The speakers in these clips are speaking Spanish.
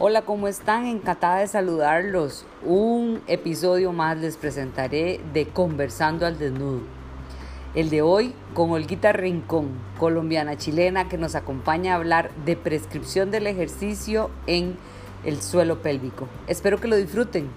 Hola, ¿cómo están? Encantada de saludarlos. Un episodio más les presentaré de Conversando al Desnudo. El de hoy con Olguita Rincón, colombiana chilena que nos acompaña a hablar de prescripción del ejercicio en el suelo pélvico. Espero que lo disfruten.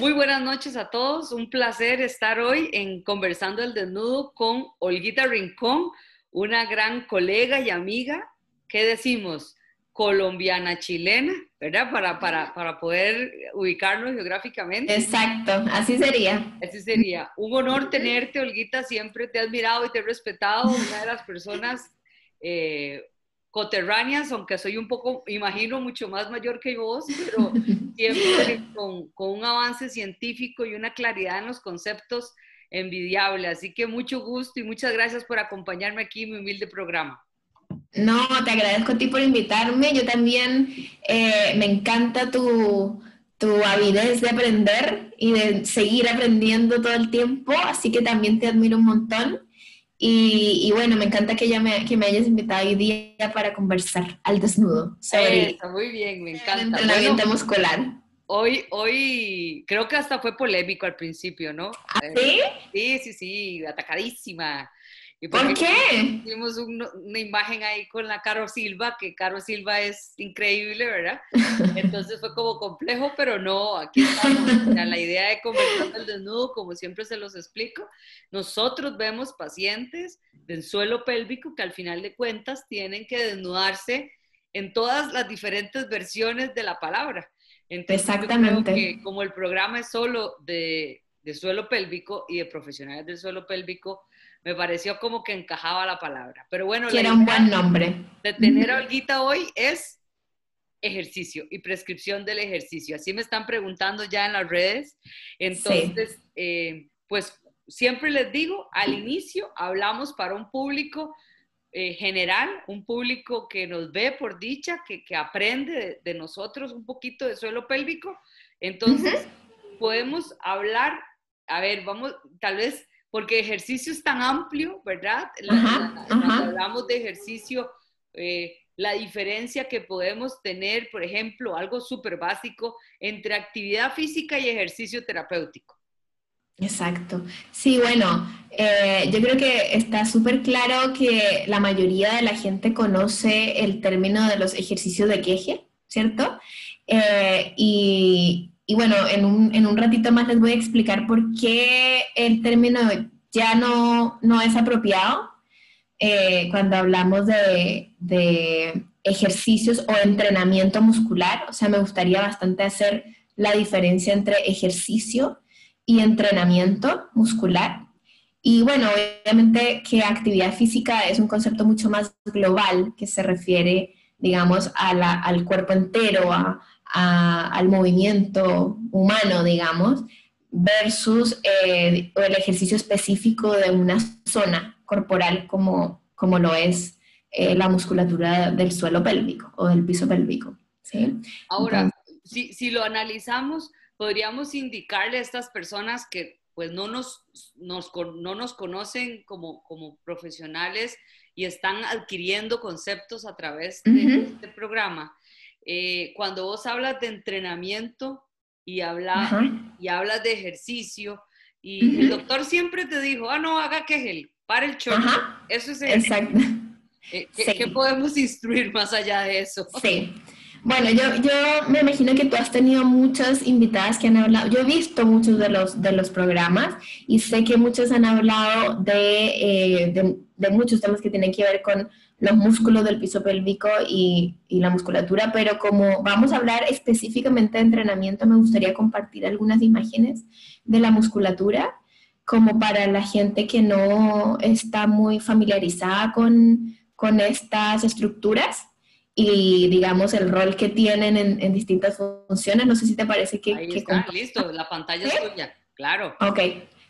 Muy buenas noches a todos. Un placer estar hoy en Conversando al Desnudo con Olguita Rincón una gran colega y amiga, ¿qué decimos? Colombiana chilena, ¿verdad? Para, para, para poder ubicarnos geográficamente. Exacto, así sería. Así sería. Un honor tenerte, Olguita, siempre te he admirado y te he respetado, una de las personas eh, coterráneas, aunque soy un poco, imagino, mucho más mayor que vos, pero siempre con, con un avance científico y una claridad en los conceptos envidiable. Así que mucho gusto y muchas gracias por acompañarme aquí en mi humilde programa. No, te agradezco a ti por invitarme. Yo también eh, me encanta tu, tu avidez de aprender y de seguir aprendiendo todo el tiempo, así que también te admiro un montón. Y, bueno, me encanta que, ya me, que me hayas invitado hoy día para conversar al desnudo sobre muy bien, me encanta. el entrenamiento muscular. Hoy, hoy creo que hasta fue polémico al principio, ¿no? ¿Ah, sí? Sí, sí, sí, atacadísima. Y ¿Por qué? Tuvimos una imagen ahí con la Caro Silva, que Caro Silva es increíble, ¿verdad? Entonces fue como complejo, pero no, aquí estamos. la idea de conversar el desnudo, como siempre se los explico, nosotros vemos pacientes del suelo pélvico que al final de cuentas tienen que desnudarse en todas las diferentes versiones de la palabra. Exactamente. como el programa es solo de, suelo pélvico y de profesionales del suelo pélvico, me pareció como que encajaba la palabra. Pero bueno, que era un buen nombre. De tener a Olguita hoy es ejercicio y prescripción del ejercicio. Así me están preguntando ya en las redes. Entonces, eh, pues siempre les digo, al inicio hablamos para un público eh, general, un público que nos ve por dicha, que, aprende de, nosotros un poquito de suelo pélvico. Entonces, podemos hablar, a ver, vamos, tal vez, porque ejercicio es tan amplio, ¿verdad? hablamos de ejercicio, eh, la diferencia que podemos tener, por ejemplo, algo súper básico entre actividad física y ejercicio terapéutico. Exacto. Sí, bueno, eh, yo creo que está súper claro que la mayoría de la gente conoce el término de los ejercicios de queje, ¿cierto? Eh, y, bueno, en un, ratito más les voy a explicar por qué el término ya no, no es apropiado eh, cuando hablamos de, de ejercicios o entrenamiento muscular. O sea, me gustaría bastante hacer la diferencia entre ejercicio y entrenamiento muscular. Y bueno, obviamente que actividad física es un concepto mucho más global que se refiere, digamos, al cuerpo entero, a, al movimiento humano, digamos, versus eh, el ejercicio específico de una zona corporal como, como lo es eh, la musculatura del suelo pélvico o del piso pélvico. ¿sí? Ahora, si, si lo analizamos, podríamos indicarle a estas personas que pues no nos, no nos conocen como, como profesionales y están adquiriendo conceptos a través de este programa. Eh, cuando vos hablas de entrenamiento y, habla, y hablas de ejercicio, y el doctor siempre te dijo, ah, no, haga que él para el choque. Eso es el, Exacto. Eh, ¿qué, podemos instruir más allá de eso? Sí. Bueno, yo, yo me imagino que tú has tenido muchas invitadas que han hablado, yo he visto muchos de los, de los programas y sé que muchos han hablado de, eh, de, muchos temas que tienen que ver con los músculos del piso pélvico y, y, la musculatura, pero como vamos a hablar específicamente de entrenamiento, me gustaría compartir algunas imágenes de la musculatura como para la gente que no está muy familiarizada con, con estas estructuras y digamos el rol que tienen en, distintas funciones. No sé si te parece que... Ahí está, listo, la pantalla es tuya, claro. Ok,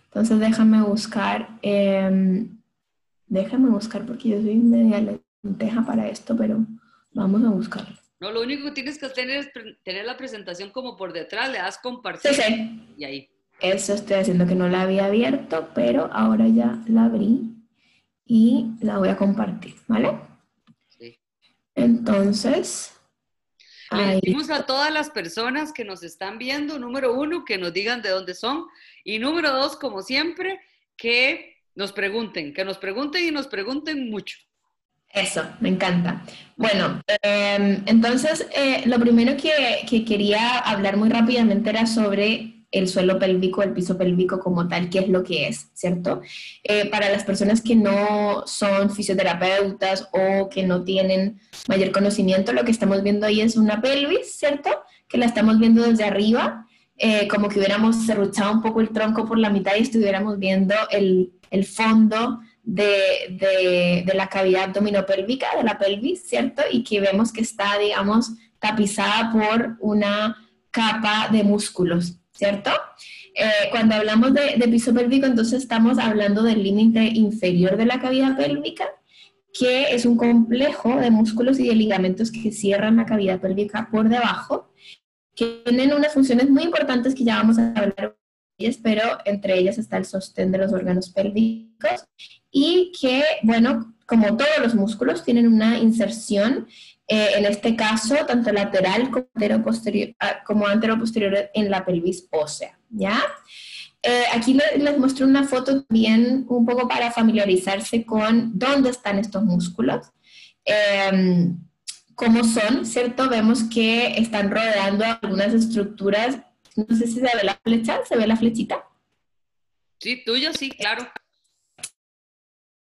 entonces déjame buscar, em, déjame buscar porque yo soy media lenteja para esto, pero vamos a buscarlo. No, lo único que tienes que hacer es tener la presentación como por detrás, le das compartir. Sí, sí. Y ahí. Eso estoy haciendo que no la había abierto, pero ahora ya la abrí y la voy a compartir, ¿vale? Entonces, le decimos a todas las personas que nos están viendo, número uno, que nos digan de dónde son. Y número dos, como siempre, que nos pregunten, que nos pregunten y nos pregunten mucho. Eso, me encanta. Bueno, em, entonces eh, lo primero que, que, quería hablar muy rápidamente era sobre el suelo pélvico, el piso pélvico como tal, qué es lo que es, ¿cierto? Eh, para las personas que no son fisioterapeutas o que no tienen mayor conocimiento, lo que estamos viendo ahí es una pelvis, ¿cierto? Que la estamos viendo desde arriba, eh, como que hubiéramos cerruchado un poco el tronco por la mitad y estuviéramos viendo el, el fondo de, de, la cavidad abdominopélvica, de la pelvis, ¿cierto? Y que vemos que está, digamos, tapizada por una capa de músculos, ¿cierto? Eh, cuando hablamos de, piso pélvico, entonces estamos hablando del límite inferior de la cavidad pélvica, que es un complejo de músculos y de ligamentos que cierran la cavidad pélvica por debajo, que tienen unas funciones muy importantes que ya vamos a hablar pero entre ellas está el sostén de los órganos pélvicos y que, bueno, como todos los músculos, tienen una inserción eh, en este caso, tanto lateral como antero-posterior, ah, como antero-posterior en la pelvis ósea, ¿ya? Eh, aquí les, muestro una foto también un poco para familiarizarse con dónde están estos músculos. Em, cómo son, ¿cierto? Vemos que están rodeando algunas estructuras. No sé si se ve la flecha, ¿se ve la flechita? Sí, tuyo sí, claro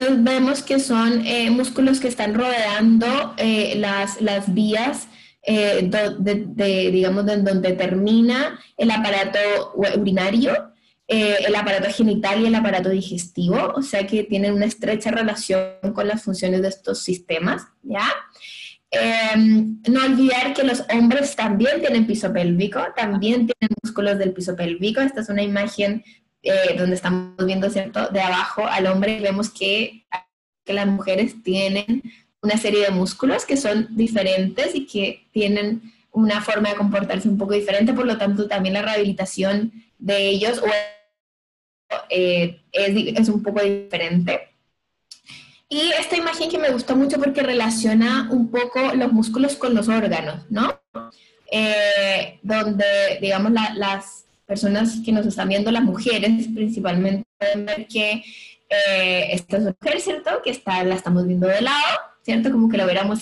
vemos que son eh, músculos que están rodeando eh, las, las, vías, eh, de, digamos, de donde termina el aparato urinario, el aparato genital y el aparato digestivo, o sea que tienen una estrecha relación con las funciones de estos sistemas, ¿ya? Em, no olvidar que los hombres también tienen piso pélvico, también tienen músculos del piso pélvico. Esta es una imagen eh, donde estamos viendo, ¿cierto? De abajo al hombre vemos que, que las mujeres tienen una serie de músculos que son diferentes y que tienen una forma de comportarse un poco diferente, por lo tanto también la rehabilitación de ellos eh, es, es, un poco diferente. Y esta imagen que me gustó mucho porque relaciona un poco los músculos con los órganos, ¿no? Eh, donde, digamos, las, personas que nos están viendo, las mujeres principalmente, pueden ver que eh, esta es una mujer, ¿cierto? Que está, la estamos viendo de lado, ¿cierto? Como que lo hubiéramos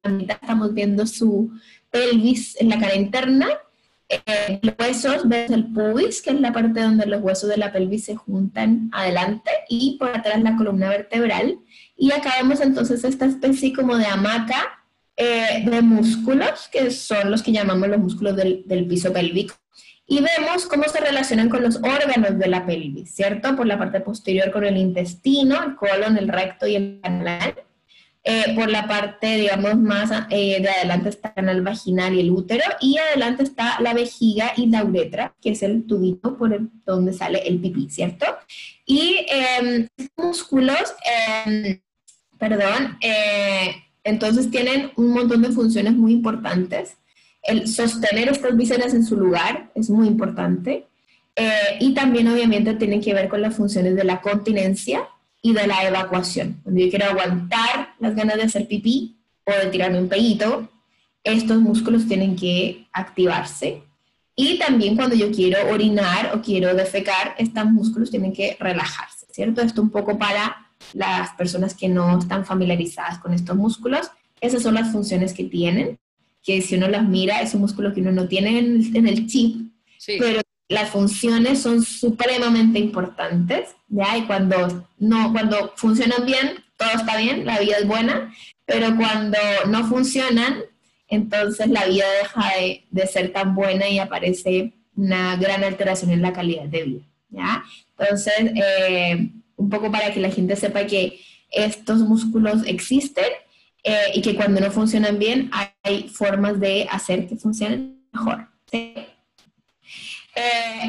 estamos viendo su pelvis en la cara interna. Eh, los huesos, ves el pubis, que es la parte donde los huesos de la pelvis se juntan adelante, y por atrás la columna vertebral. Y acá vemos entonces esta especie como de hamaca eh, de músculos, que son los que llamamos los músculos del, del piso pélvico y vemos cómo se relacionan con los órganos de la pelvis, ¿cierto? Por la parte posterior con el intestino, el colon, el recto y el canal. Eh, por la parte, digamos, más eh, de adelante está el canal vaginal y el útero, y adelante está la vejiga y la uretra, que es el tubito por donde sale el pipí, ¿cierto? Y eh, músculos, em, perdón, entonces tienen un montón de funciones muy importantes el sostener estas vísceras en su lugar es muy importante. Eh, y también obviamente tiene que ver con las funciones de la continencia y de la evacuación. Cuando yo quiero aguantar las ganas de hacer pipí o de tirarme un pellito, estos músculos tienen que activarse. Y también cuando yo quiero orinar o quiero defecar, estos músculos tienen que relajarse, ¿cierto? Esto un poco para las personas que no están familiarizadas con estos músculos. Esas son las funciones que tienen que si uno las mira es un músculo que uno no tiene en, el chip, pero las funciones son supremamente importantes, ¿ya? Y cuando, no, cuando funcionan bien, todo está bien, la vida es buena, pero cuando no funcionan, entonces la vida deja de, de ser tan buena y aparece una gran alteración en la calidad de vida, ¿ya? Entonces, eh, un poco para que la gente sepa que estos músculos existen eh, y que cuando no funcionan bien hay formas de hacer que funcionen mejor. Eh,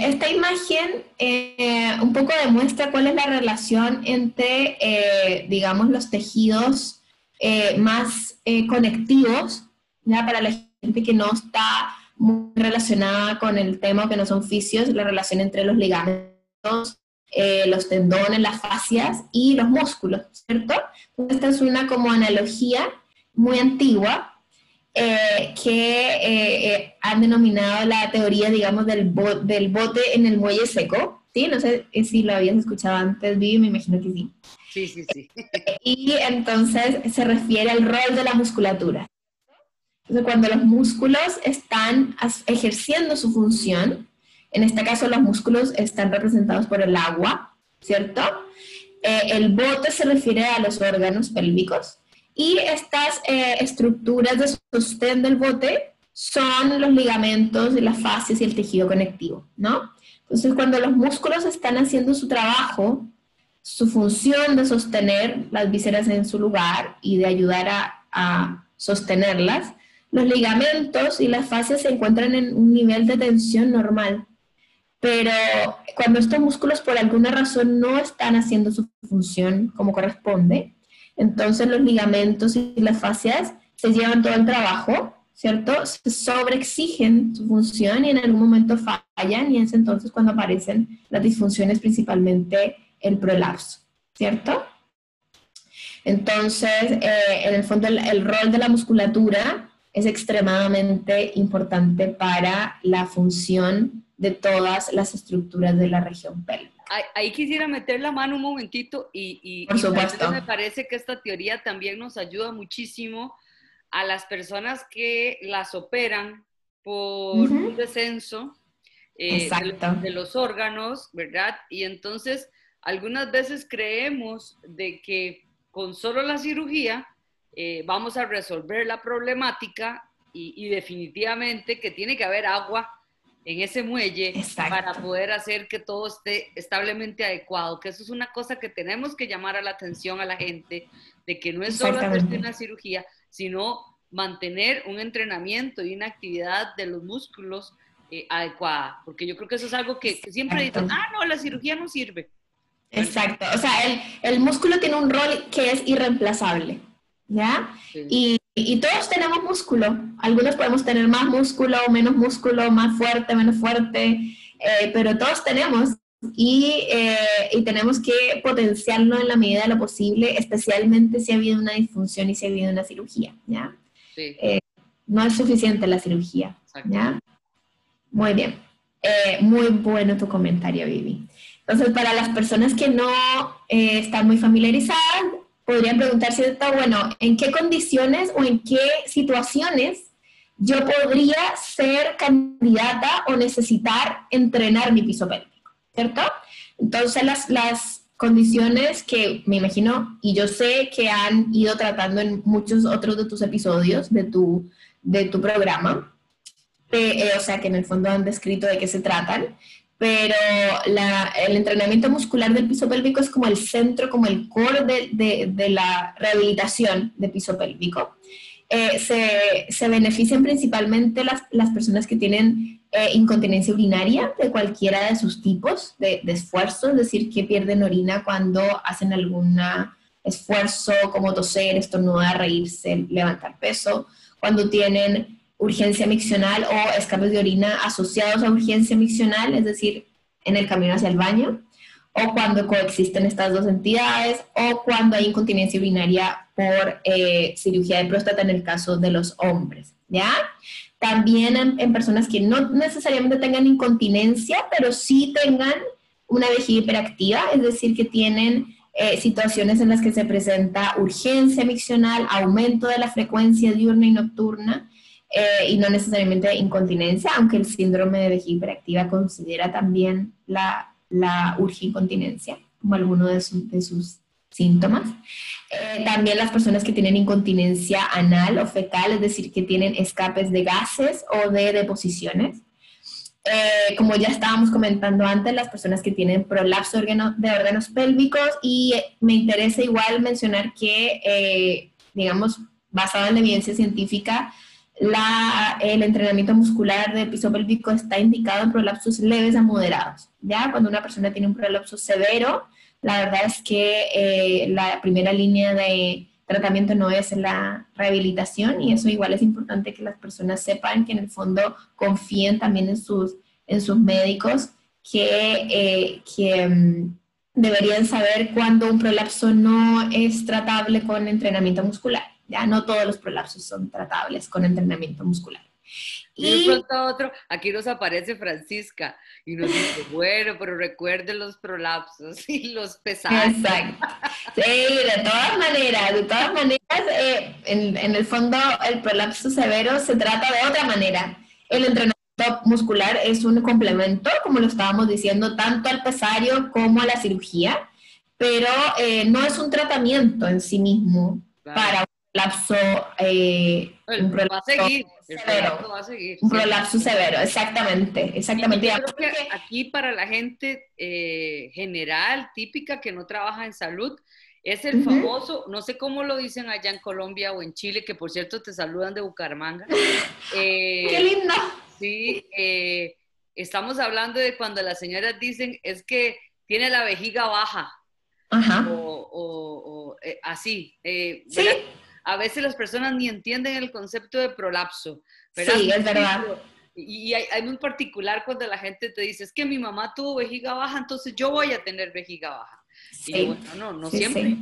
esta imagen eh, un poco demuestra cuál es la relación entre, digamos, los tejidos más conectivos, ¿ya? para la gente que no está muy relacionada con el tema, que no son fisios, la relación entre los ligamentos, eh, los tendones, las fascias y los músculos, ¿cierto? esta es una como analogía muy antigua eh, que eh, han denominado la teoría, digamos, del, del bote en el muelle seco. ¿sí? No sé si lo habías escuchado antes, Vivi, me imagino que sí. Sí, sí, sí. Y entonces se refiere al rol de la musculatura. Entonces, cuando los músculos están ejerciendo su función, en este caso los músculos están representados por el agua, ¿cierto? el bote se refiere a los órganos pélvicos y estas eh, estructuras de sostén del bote son los ligamentos, las fascias y el tejido conectivo, ¿no? Entonces, cuando los músculos están haciendo su trabajo, su función de sostener las vísceras en su lugar y de ayudar a, a sostenerlas, los ligamentos y las fascias se encuentran en un nivel de tensión normal. Pero cuando estos músculos por alguna razón no están haciendo su función como corresponde, entonces los ligamentos y las fascias se llevan todo el trabajo, ¿cierto? Se sobreexigen su función y en algún momento fallan y es entonces cuando aparecen las disfunciones, principalmente el prolapso, ¿cierto? Entonces, eh, en el fondo, el, rol de la musculatura es extremadamente importante para la función de todas las estructuras de la región pélvica. Ahí quisiera meter la mano un momentito y, y, me parece que esta teoría también nos ayuda muchísimo a las personas que las operan por un descenso eh, de, los órganos, ¿verdad? Y entonces algunas veces creemos de que con solo la cirugía eh, vamos a resolver la problemática y, y definitivamente que tiene que haber agua en ese muelle para poder hacer que todo esté establemente adecuado, que eso es una cosa que tenemos que llamar a la atención a la gente, de que no es solo hacerse una cirugía, sino mantener un entrenamiento y una actividad de los músculos eh, adecuada, porque yo creo que eso es algo que, siempre dicen, ah, no, la cirugía no sirve. Exacto, o sea, el, el músculo tiene un rol que es irreemplazable, ¿ya? Y y todos tenemos músculo. Algunos podemos tener más músculo, menos músculo, más fuerte, menos fuerte, eh, pero todos tenemos y, eh, y, tenemos que potenciarlo en la medida de lo posible, especialmente si ha habido una disfunción y si ha habido una cirugía, ¿ya? Eh, no es suficiente la cirugía, ¿ya? Muy bien. muy bueno tu comentario, Vivi. Entonces, para las personas que no están muy familiarizadas, podrían preguntarse, bueno, ¿en qué condiciones o en qué situaciones yo podría ser candidata o necesitar entrenar mi piso pélvico? ¿Cierto? Entonces, las, las condiciones que me imagino y yo sé que han ido tratando en muchos otros de tus episodios de tu, de tu programa, eh, o sea, que en el fondo han descrito de qué se tratan, pero el entrenamiento muscular del piso pélvico es como el centro, como el core de, la rehabilitación de piso pélvico. Eh, se, benefician principalmente las, personas que tienen eh, incontinencia urinaria de cualquiera de sus tipos de, de, esfuerzo, es decir, que pierden orina cuando hacen algún esfuerzo como toser, estornudar, reírse, levantar peso, cuando tienen urgencia miccional o escapes de orina asociados a urgencia miccional, es decir, en el camino hacia el baño, o cuando coexisten estas dos entidades, o cuando hay incontinencia urinaria por eh, cirugía de próstata en el caso de los hombres, ¿ya? También en, personas que no necesariamente tengan incontinencia, pero sí tengan una vejiga hiperactiva, es decir, que tienen eh, situaciones en las que se presenta urgencia miccional, aumento de la frecuencia diurna y nocturna, eh, y no necesariamente incontinencia, aunque el síndrome de vejiga hiperactiva considera también la, la incontinencia como alguno de, de sus síntomas. Eh, también las personas que tienen incontinencia anal o fecal, es decir, que tienen escapes de gases o de deposiciones. Eh, como ya estábamos comentando antes, las personas que tienen prolapso de órganos pélvicos y me interesa igual mencionar que, digamos, basado en la evidencia científica, el entrenamiento muscular del piso pélvico está indicado en prolapsos leves a moderados. Ya cuando una persona tiene un prolapso severo, la verdad es que eh, la primera línea de tratamiento no es la rehabilitación y eso igual es importante que las personas sepan que en el fondo confíen también en sus, en sus médicos que, eh, mm, deberían saber cuando un prolapso no es tratable con entrenamiento muscular. Ya no todos los prolapsos son tratables con entrenamiento muscular. Y, de pronto otro, aquí nos aparece Francisca y nos dice, bueno, pero recuerde los prolapsos y los pesados. Exacto. Sí, de todas maneras, de todas maneras, eh, en, en, el fondo el prolapso severo se trata de otra manera. El entrenamiento muscular es un complemento, como lo estábamos diciendo, tanto al pesario como a la cirugía, pero eh, no es un tratamiento en sí mismo para prolapso. Eh, un prolapso va a seguir un prolapso severo, exactamente, exactamente. Yo creo que aquí para la gente eh, general, típica, que no trabaja en salud, es el famoso, no sé cómo lo dicen allá en Colombia o en Chile, que por cierto te saludan de Bucaramanga. Eh, ¡Qué lindo! Sí, eh, estamos hablando de cuando las señoras dicen es que tiene la vejiga baja. Ajá. O, así. ¿Sí? A veces las personas ni entienden el concepto de prolapso. Sí, es verdad. Y hay, hay, muy particular cuando la gente te dice, es que mi mamá tuvo vejiga baja, entonces yo voy a tener vejiga baja. Sí. Y bueno, no, no siempre.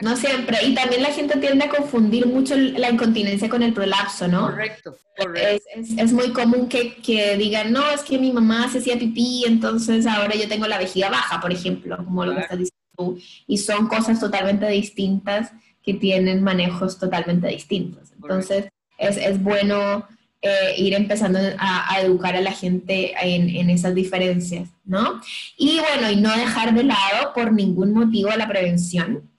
No siempre. Y también la gente tiende a confundir mucho la incontinencia con el prolapso, ¿no? Correcto, correcto. Es, es, es muy común que, que, digan, no, es que mi mamá se hacía pipí, entonces ahora yo tengo la vejiga baja, por ejemplo, como lo que estás diciendo tú. Y son cosas totalmente distintas que tienen manejos totalmente distintos. Entonces, es, es, bueno eh, ir empezando a, educar a la gente en, en, esas diferencias, ¿no? Y bueno, y no dejar de lado por ningún motivo la prevención.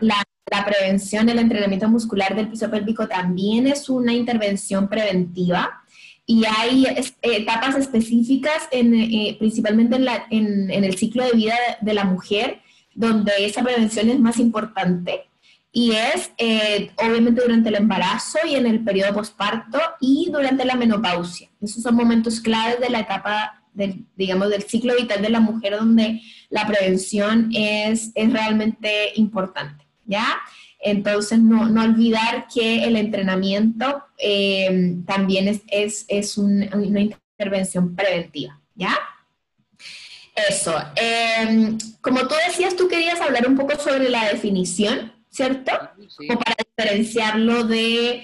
La, la, prevención, el entrenamiento muscular del piso pélvico también es una intervención preventiva y hay etapas específicas, en, eh, principalmente en, la, en, en el ciclo de vida de la mujer, donde esa prevención es más importante y es eh, obviamente durante el embarazo y en el periodo posparto y durante la menopausia. Esos son momentos claves de la etapa, del, digamos, del ciclo vital de la mujer donde la prevención es, es realmente importante, ¿ya? Entonces, no, no olvidar que el entrenamiento eh, también es, es, es una intervención preventiva, ¿ya? Eso. Eh, como tú decías, tú querías hablar un poco sobre la definición ¿cierto? O para diferenciarlo de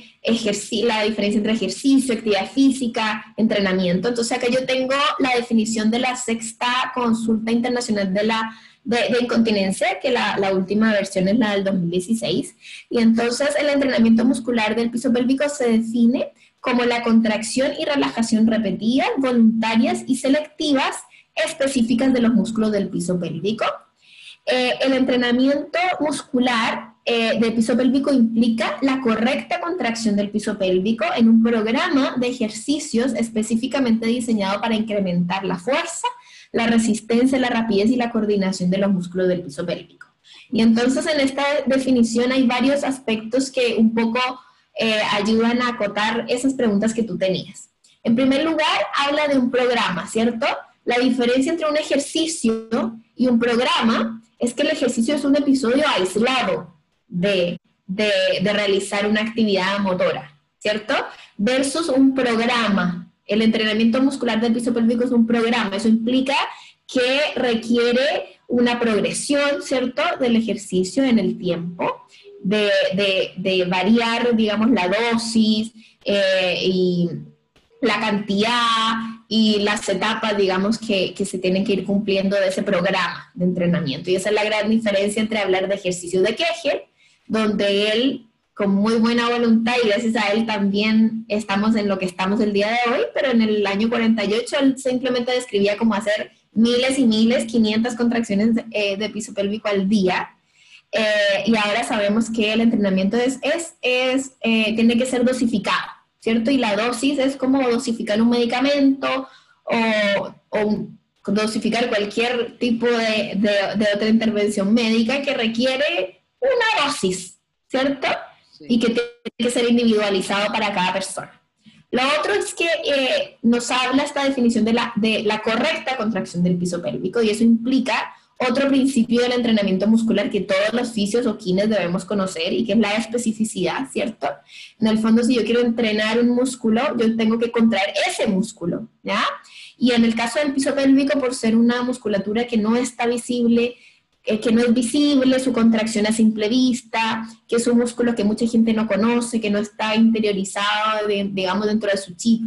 la diferencia entre ejercicio, actividad física, entrenamiento. Entonces acá yo tengo la definición de la sexta consulta internacional de la de, incontinencia, que la, la, última versión es la del 2016. Y entonces el entrenamiento muscular del piso pélvico se define como la contracción y relajación repetidas, voluntarias y selectivas específicas de los músculos del piso pélvico. Eh, el entrenamiento muscular eh, del piso pélvico implica la correcta contracción del piso pélvico en un programa de ejercicios específicamente diseñado para incrementar la fuerza, la resistencia, la rapidez y la coordinación de los músculos del piso pélvico. Y entonces en esta definición hay varios aspectos que un poco eh, ayudan a acotar esas preguntas que tú tenías. En primer lugar, habla de un programa, ¿cierto? La diferencia entre un ejercicio y un programa es que el ejercicio es un episodio aislado, de, realizar una actividad motora, ¿cierto? Versus un programa. El entrenamiento muscular del piso pélvico es un programa. Eso implica que requiere una progresión, ¿cierto?, del ejercicio en el tiempo, de, variar, digamos, la dosis eh, y la cantidad y las etapas, digamos, que, que, se tienen que ir cumpliendo de ese programa de entrenamiento. Y esa es la gran diferencia entre hablar de ejercicio de Kegel donde él, con muy buena voluntad y gracias a él también estamos en lo que estamos el día de hoy, pero en el año 48 él simplemente describía cómo hacer miles y miles, 500 contracciones de, eh, piso pélvico al día. Eh, y ahora sabemos que el entrenamiento es, es, es eh, tiene que ser dosificado, ¿cierto? Y la dosis es como dosificar un medicamento o, o dosificar cualquier tipo de, de, de, otra intervención médica que requiere una dosis, ¿cierto? Y que tiene que ser individualizado para cada persona. Lo otro es que eh, nos habla esta definición de la, de la correcta contracción del piso pélvico y eso implica otro principio del entrenamiento muscular que todos los fisios o kines debemos conocer y que es la especificidad, ¿cierto? En el fondo, si yo quiero entrenar un músculo, yo tengo que contraer ese músculo, ¿ya? Y en el caso del piso pélvico, por ser una musculatura que no está visible eh, que no es visible, su contracción a simple vista, que es un músculo que mucha gente no conoce, que no está interiorizado, digamos, dentro de su chip.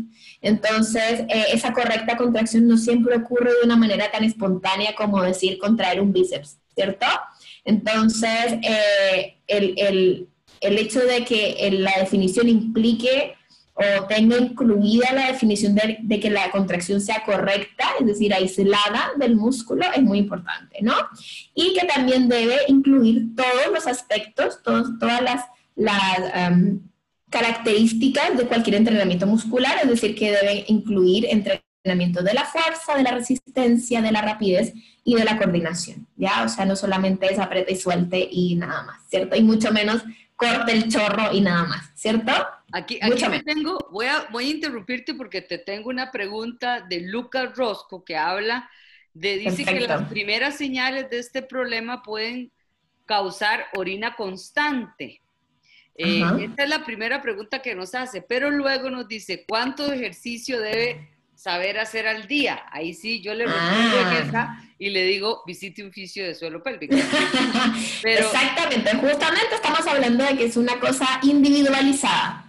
Entonces, eh, esa correcta contracción no siempre ocurre de una manera tan espontánea como decir contraer un bíceps, ¿cierto? Entonces, eh, el, el, el, hecho de que la definición implique o tenga incluida la definición de, que la contracción sea correcta, es decir, aislada del músculo, es muy importante, ¿no? Y que también debe incluir todos los aspectos, todos, todas las, características de cualquier entrenamiento muscular, es decir, que debe incluir entrenamiento de la fuerza, de la resistencia, de la rapidez y de la coordinación, ¿ya? O sea, no solamente es apriete y suelte y nada más, ¿cierto? Y mucho menos corte el chorro y nada más, ¿cierto? Aquí, aquí tengo, voy a, voy a interrumpirte porque te tengo una pregunta de Lucas Rosco que habla de, dice que las primeras señales de este problema pueden causar orina constante. Eh, esta es la primera pregunta que nos hace, pero luego nos dice, ¿cuánto ejercicio debe saber hacer al día? Ahí sí, yo le respondo en ah. esa y le digo, visite un fisio de suelo pélvico. Exactamente, justamente estamos hablando de que es una cosa individualizada.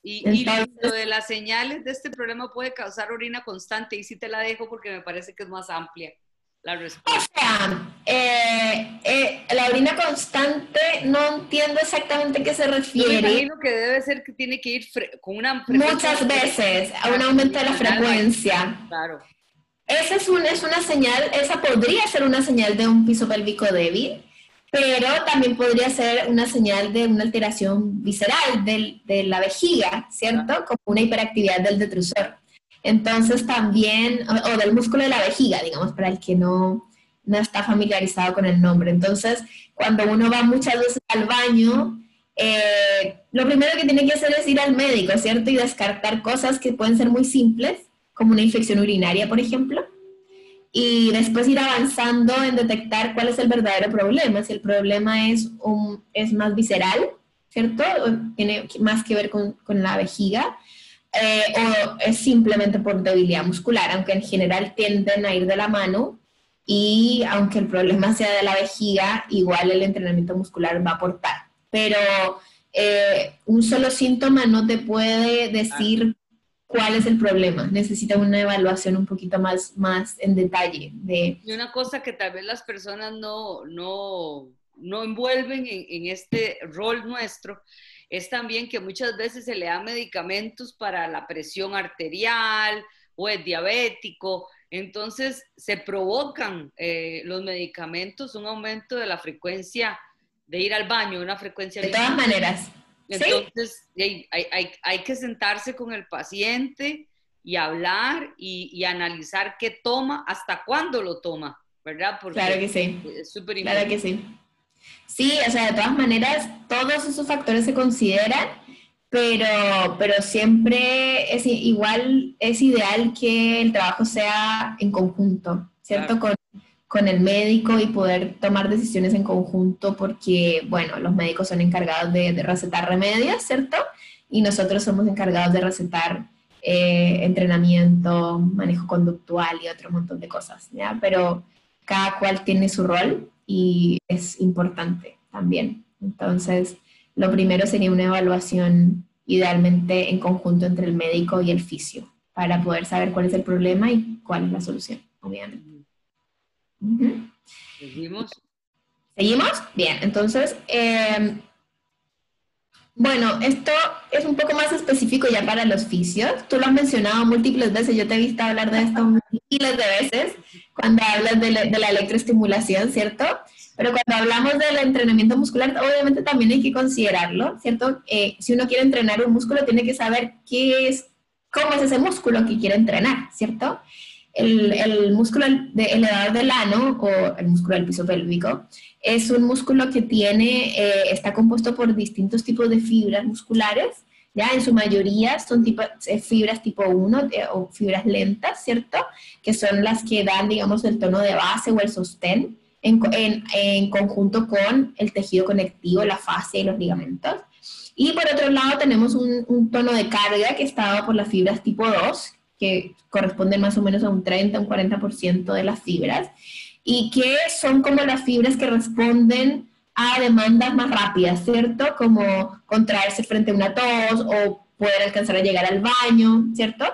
Y, lo de las señales de este problema puede causar orina constante, y si te la dejo porque me parece que es más amplia la respuesta. O sea, eh, eh, la orina constante, no entiendo exactamente a qué se refiere. Yo imagino que debe ser que tiene que ir con una Muchas veces, a un aumento de la frecuencia. Claro. Esa es, una, es una señal, esa podría ser una señal de un piso pélvico débil pero también podría ser una señal de una alteración visceral de la vejiga, ¿cierto? Como una hiperactividad del detrusor. Entonces también, o, del músculo de la vejiga, digamos, para el que no, no está familiarizado con el nombre. Entonces, cuando uno va muchas veces al baño, eh, lo primero que tiene que hacer es ir al médico, ¿cierto? Y descartar cosas que pueden ser muy simples, como una infección urinaria, por ejemplo y después ir avanzando en detectar cuál es el verdadero problema. Si el problema es, un, es más visceral, ¿cierto? O tiene más que ver con, con la vejiga, eh, o es simplemente por debilidad muscular, aunque en general tienden a ir de la mano. Y aunque el problema sea de la vejiga, igual el entrenamiento muscular va a aportar. Pero eh, un solo síntoma no te puede decir cuál es el problema. Necesita una evaluación un poquito más, más en detalle. De... Y una cosa que tal vez las personas no, no, no envuelven en, en, este rol nuestro es también que muchas veces se le da medicamentos para la presión arterial o es diabético. Entonces se provocan eh, los medicamentos un aumento de la frecuencia de ir al baño, una frecuencia... De todas maneras. Entonces, hay, hay, hay, que sentarse con el paciente y hablar y, y, analizar qué toma, hasta cuándo lo toma, ¿verdad? Porque claro que sí. Es súper importante. Claro que sí. Sí, o sea, de todas maneras, todos esos factores se consideran, pero, pero siempre es igual, es ideal que el trabajo sea en conjunto, ¿cierto? Con con el médico y poder tomar decisiones en conjunto porque, bueno, los médicos son encargados de, recetar remedios, ¿cierto? Y nosotros somos encargados de recetar eh, entrenamiento, manejo conductual y otro montón de cosas, ¿ya? Pero cada cual tiene su rol y es importante también. Entonces, lo primero sería una evaluación idealmente en conjunto entre el médico y el fisio para poder saber cuál es el problema y cuál es la solución, obviamente. ¿Seguimos? ¿Seguimos? Bien, entonces, em, bueno, esto es un poco más específico ya para los fisios. Tú lo has mencionado múltiples veces, yo te he visto hablar de esto miles de veces cuando hablas de, la electroestimulación, ¿cierto? Pero cuando hablamos del entrenamiento muscular, obviamente también hay que considerarlo, ¿cierto? Eh, si uno quiere entrenar un músculo, tiene que saber qué es, cómo es ese músculo que quiere entrenar, ¿cierto? El, músculo de elevador del ano o el músculo del piso pélvico es un músculo que tiene, eh, está compuesto por distintos tipos de fibras musculares, ya en su mayoría son tipo, eh, fibras tipo 1 eh, o fibras lentas, ¿cierto? Que son las que dan, digamos, el tono de base o el sostén en, en, en conjunto con el tejido conectivo, la fascia y los ligamentos. Y por otro lado tenemos un, un tono de carga que está dado por las fibras tipo 2, que corresponden más o menos a un 30, un 40% de las fibras. y que son como las fibras que responden a demandas más rápidas, ¿cierto? Como contraerse frente a una tos o poder alcanzar a llegar al baño, ¿cierto?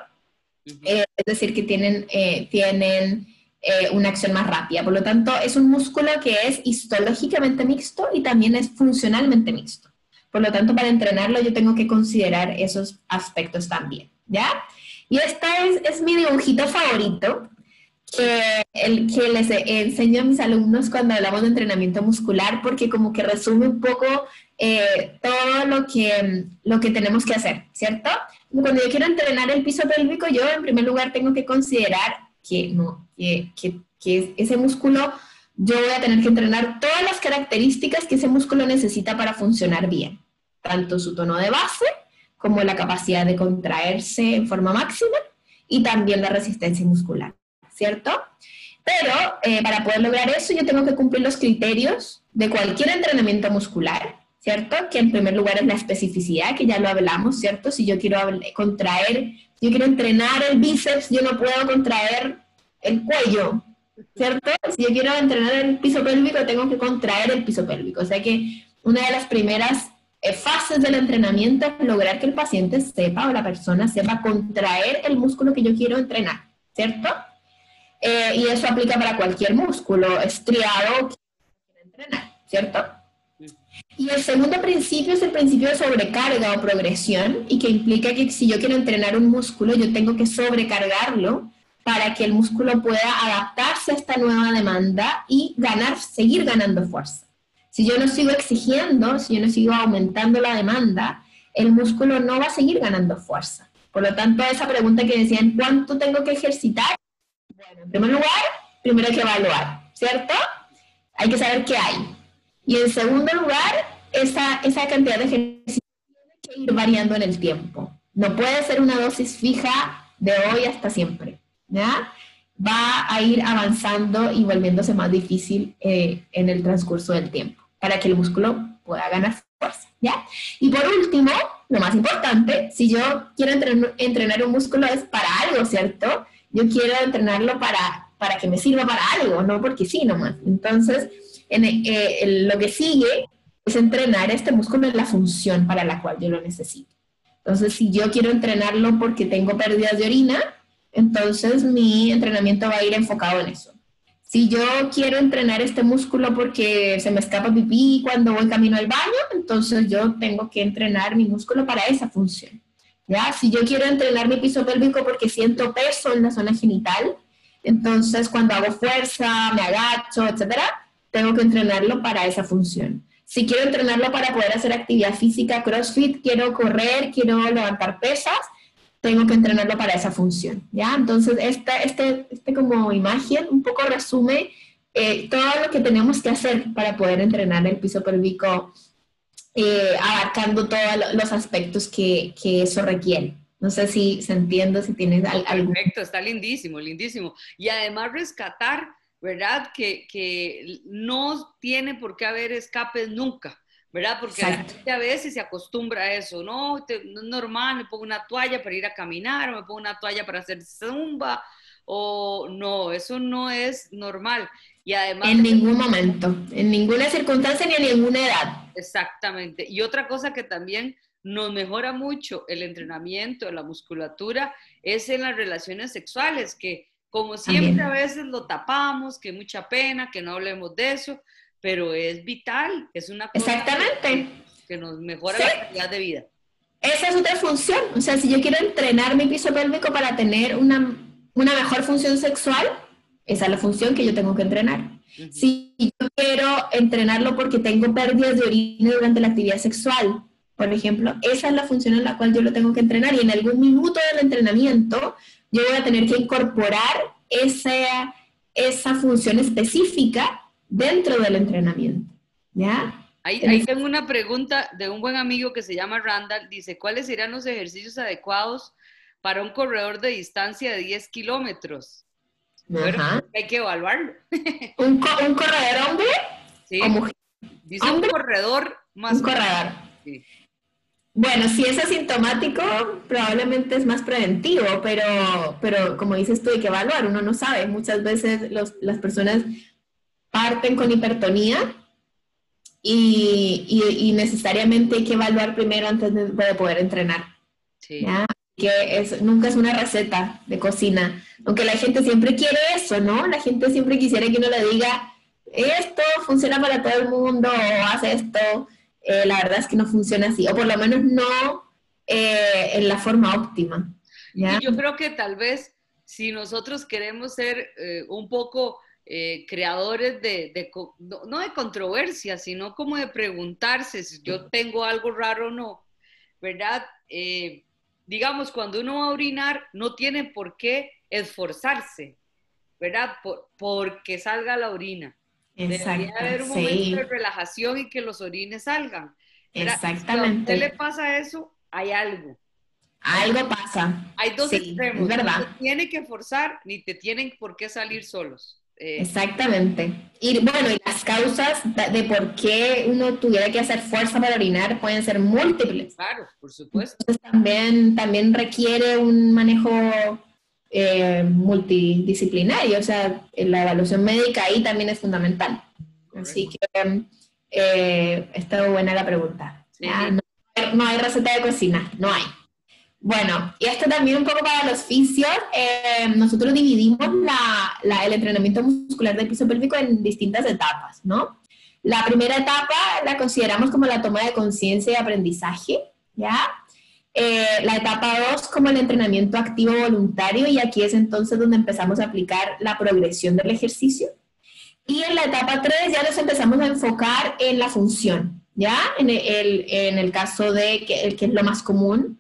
Eh, es decir, que tienen, eh, tienen eh, una acción más rápida. Por lo tanto, es un músculo que es histológicamente mixto y también es funcionalmente mixto. Por lo tanto, para entrenarlo yo tengo que considerar esos aspectos también, ¿ya? Y este es, es mi dibujito favorito, que, el, que les enseño a mis alumnos cuando hablamos de entrenamiento muscular, porque como que resume un poco eh, todo lo que, lo que tenemos que hacer, ¿cierto? Cuando yo quiero entrenar el piso pélvico, yo en primer lugar tengo que considerar que, no, que, que, que ese músculo, yo voy a tener que entrenar todas las características que ese músculo necesita para funcionar bien, tanto su tono de base como la capacidad de contraerse en forma máxima y también la resistencia muscular. ¿cierto? Pero eh, para poder lograr eso yo tengo que cumplir los criterios de cualquier entrenamiento muscular, ¿cierto? Que en primer lugar es la especificidad, que ya lo hablamos, ¿cierto? Si yo quiero contraer, yo quiero entrenar el bíceps, yo no puedo contraer el cuello, ¿cierto? Si yo quiero entrenar el piso pélvico, tengo que contraer el piso pélvico. O sea que una de las primeras fases del entrenamiento es lograr que el paciente sepa o la persona sepa contraer el músculo que yo quiero entrenar, ¿cierto? Eh, y eso aplica para cualquier músculo estriado que entrenar, ¿cierto? Y el segundo principio es el principio de sobrecarga o progresión y que implica que si yo quiero entrenar un músculo, yo tengo que sobrecargarlo para que el músculo pueda adaptarse a esta nueva demanda y ganar, seguir ganando fuerza. Si yo no sigo exigiendo, si yo no sigo aumentando la demanda, el músculo no va a seguir ganando fuerza. Por lo tanto, esa pregunta que decían, ¿cuánto tengo que ejercitar? Bueno, en primer lugar, primero hay que evaluar, ¿cierto? Hay que saber qué hay. Y en segundo lugar, esa, esa cantidad de ejercicio tiene que ir variando en el tiempo. No puede ser una dosis fija de hoy hasta siempre. Va a ir avanzando y volviéndose más difícil eh, en el transcurso del tiempo para que el músculo pueda ganar fuerza, ¿ya? Y por último, lo más importante, si yo quiero entrenar, un músculo es para algo, ¿cierto? yo quiero entrenarlo para, para que me sirva para algo, no porque sí nomás. Entonces, en, eh, lo que sigue es entrenar este músculo en la función para la cual yo lo necesito. Entonces, si yo quiero entrenarlo porque tengo pérdidas de orina, entonces mi entrenamiento va a ir enfocado en eso. Si yo quiero entrenar este músculo porque se me escapa pipí cuando voy camino al baño, entonces yo tengo que entrenar mi músculo para esa función. ¿ya? Si yo quiero entrenar mi piso pélvico porque siento peso en la zona genital, entonces cuando hago fuerza, me agacho, etcétera, tengo que entrenarlo para esa función. Si quiero entrenarlo para poder hacer actividad física, CrossFit, quiero correr, quiero levantar pesas, tengo que entrenarlo para esa función, ¿ya? Entonces, esta, este, este como imagen un poco resume eh, todo lo que tenemos que hacer para poder entrenar el piso pélvico eh, abarcando todos los aspectos que, que, eso requiere. No sé si se entiende, si tienes algo. Perfecto, está lindísimo, lindísimo. Y además rescatar, ¿verdad? Que, que no tiene por qué haber escapes nunca. ¿Verdad? Porque la gente a veces se acostumbra a eso, ¿no? no es normal, me pongo una toalla para ir a caminar, o me pongo una toalla para hacer zumba, o no, eso no es normal. Y además... En ningún momento, en ninguna circunstancia ni en ninguna edad. Exactamente. Y otra cosa que también nos mejora mucho el entrenamiento, la musculatura, es en las relaciones sexuales, que como siempre a veces lo tapamos, que mucha pena, que no hablemos de eso, pero es vital, es una cosa Exactamente. Que, nos mejora la calidad de vida. Esa es otra función. O sea, si yo quiero entrenar mi piso pélvico para tener una, una mejor función sexual, esa es la función que yo tengo que entrenar. Si yo quiero entrenarlo porque tengo pérdidas de orina durante la actividad sexual, por ejemplo, esa es la función en la cual yo lo tengo que entrenar y en algún minuto del entrenamiento yo voy a tener que incorporar esa, esa función específica dentro del entrenamiento. ¿Ya? Ahí, ahí, tengo una pregunta de un buen amigo que se llama Randall. Dice, ¿cuáles serían los ejercicios adecuados para un corredor de distancia de 10 kilómetros? hay que evaluarlo. ¿Un, corredor hombre? Sí. Dice un corredor más. Un corredor. Bueno, si es asintomático, probablemente es más preventivo, pero, pero como dices tú, hay que evaluar, uno no sabe. Muchas veces las personas parten con hipertonía y, necesariamente hay que evaluar primero antes de, poder entrenar. Sí. Que es, nunca es una receta de cocina, aunque la gente siempre quiere eso, ¿no? La gente siempre quisiera que uno le diga, esto funciona para todo el mundo, o hace esto. Eh, la verdad es que no funciona así, o por lo menos no eh, en la forma óptima. Y yo creo que tal vez si nosotros queremos ser eh, un poco eh, creadores de, no, de controversia, sino como de preguntarse si yo tengo algo raro o no, ¿verdad? Eh, digamos, cuando uno va a orinar, no tiene por qué esforzarse, ¿verdad? Por, porque salga la orina. Debería haber un momento de relajación y que los orines salgan. Exactamente. Si a usted le pasa eso, hay algo. Algo pasa. Hay dos extremos. Es verdad. No te tiene que forzar ni te tienen por qué salir solos. Eh, Exactamente. Y bueno, y las causas de por qué uno tuviera que hacer fuerza para orinar pueden ser múltiples. Claro, por supuesto. Entonces también, también requiere un manejo eh, multidisciplinario, o sea, la evaluación médica ahí también es fundamental. Así que eh, está buena la pregunta. no hay receta de cocina, no hay. Bueno, y esto también un poco para los fisios. Eh, nosotros dividimos el entrenamiento muscular del piso pélvico en distintas etapas, ¿no? La primera etapa la consideramos como la toma de conciencia y aprendizaje, ¿ya? Eh, la etapa 2 como el entrenamiento activo voluntario y aquí es entonces donde empezamos a aplicar la progresión del ejercicio. Y en la etapa 3 ya nos empezamos a enfocar en la función, ¿ya? En el, en el caso de que, el que es lo más común,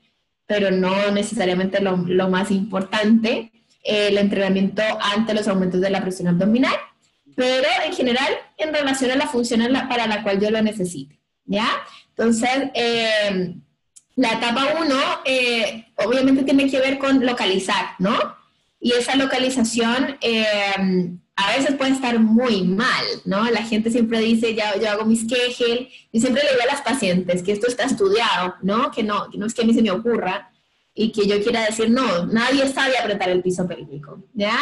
pero no necesariamente lo, más importante, el entrenamiento ante los aumentos de la presión abdominal, pero en general en relación a la función para la cual yo lo necesite, ¿ya? Entonces, eh, la etapa 1 eh, obviamente tiene que ver con localizar, ¿no? Y esa localización eh, a veces puede estar muy mal, ¿no? La gente siempre dice, ya, yo hago mis Kegel, y siempre le digo a las pacientes que esto está estudiado, ¿no? Que no, que no es que a mí se me ocurra y que yo quiera decir, no, nadie sabe apretar el piso pélvico, ¿ya?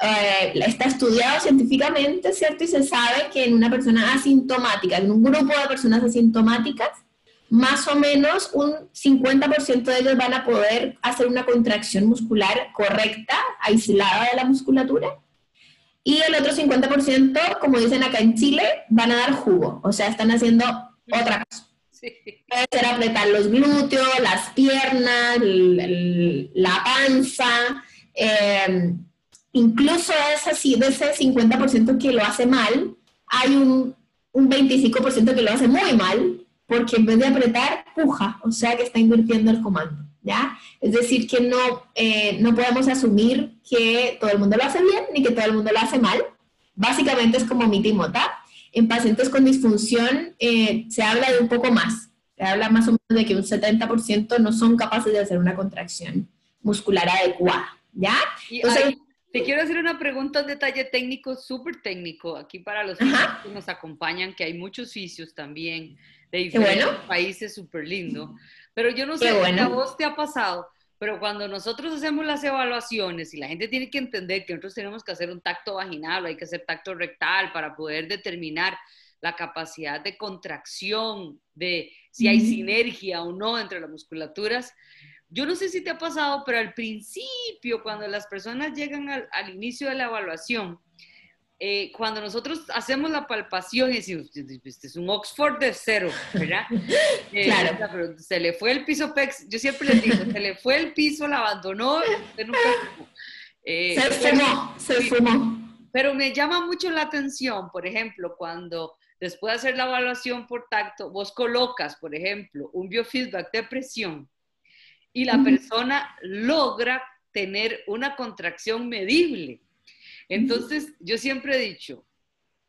Eh, está estudiado científicamente, ¿cierto? Y se sabe que en una persona asintomática, en un grupo de personas asintomáticas, más o menos un 50% de ellos van a poder hacer una contracción muscular correcta, aislada de la musculatura, y el otro 50%, como dicen acá en Chile, van a dar jugo, o sea, están haciendo otra cosa. Puede ser apretar los glúteos, las piernas, la panza, eh, incluso es así, de ese 50% que lo hace mal, hay un, un 25% que lo hace muy mal, porque en vez de apretar, puja, o sea que está invirtiendo el comando. ¿Ya? Es decir, que no, eh, no podemos asumir que todo el mundo lo hace bien ni que todo el mundo lo hace mal. Básicamente es como mi timota. En pacientes con disfunción eh, se habla de un poco más. Se habla más o menos de que un 70% no son capaces de hacer una contracción muscular adecuada, ¿ya? Entonces, te quiero hacer una pregunta, un detalle técnico, súper técnico, aquí para los que nos acompañan, que hay muchos fisios también de diferentes países, súper lindo. Pero yo no sé si a vos te ha pasado, pero cuando nosotros hacemos las evaluaciones y la gente tiene que entender que nosotros tenemos que hacer un tacto vaginal o hay que hacer tacto rectal para poder determinar la capacidad de contracción, de si hay sinergia o no entre las musculaturas. Yo no sé si te ha pasado, pero al principio, cuando las personas llegan al, al inicio de la evaluación, eh, cuando nosotros hacemos la palpación y decimos, este es un Oxford de cero, ¿verdad? Eh, claro. pero se le fue el piso PEX, yo siempre les digo, se le fue el piso, la abandonó, eh, se fumó, se fumó. Pero me llama mucho la atención, por ejemplo, cuando después de hacer la evaluación por tacto, vos colocas, por ejemplo, un biofeedback de presión y la persona logra tener una contracción medible. Entonces, yo siempre he dicho,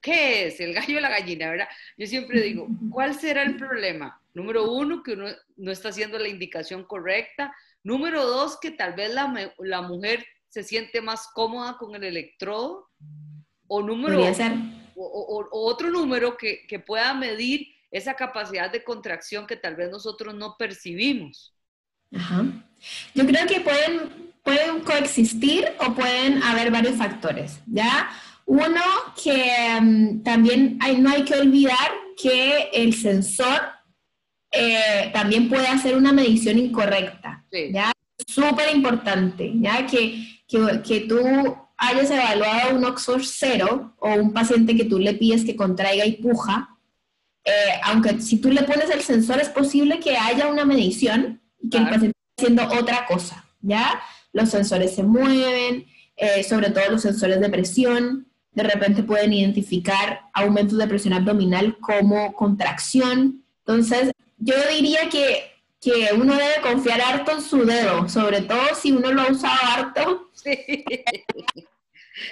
¿qué es el gallo o la gallina, verdad? Yo siempre digo, ¿cuál será el problema? Número uno, que uno no está haciendo la indicación correcta. Número dos, que tal vez la, la mujer se siente más cómoda con el electrodo. O número o, otro número que, que pueda medir esa capacidad de contracción que tal vez nosotros no percibimos. Ajá. Yo creo que pueden pueden coexistir o pueden haber varios factores, ¿ya? Uno, que mm, también hay, no hay que olvidar que el sensor eh, también puede hacer una medición incorrecta. ¿ya? Súper importante, ¿ya? Que, que, que, tú hayas evaluado un Oxford cero o un paciente que tú le pides que contraiga y puja, eh, aunque si tú le pones el sensor es posible que haya una medición y que el paciente esté haciendo otra cosa, ¿ya? Los sensores se mueven, eh, sobre todo los sensores de presión, de repente pueden identificar aumentos de presión abdominal como contracción. Entonces, yo diría que, que uno debe confiar harto en su dedo, sobre todo si uno lo ha usado harto.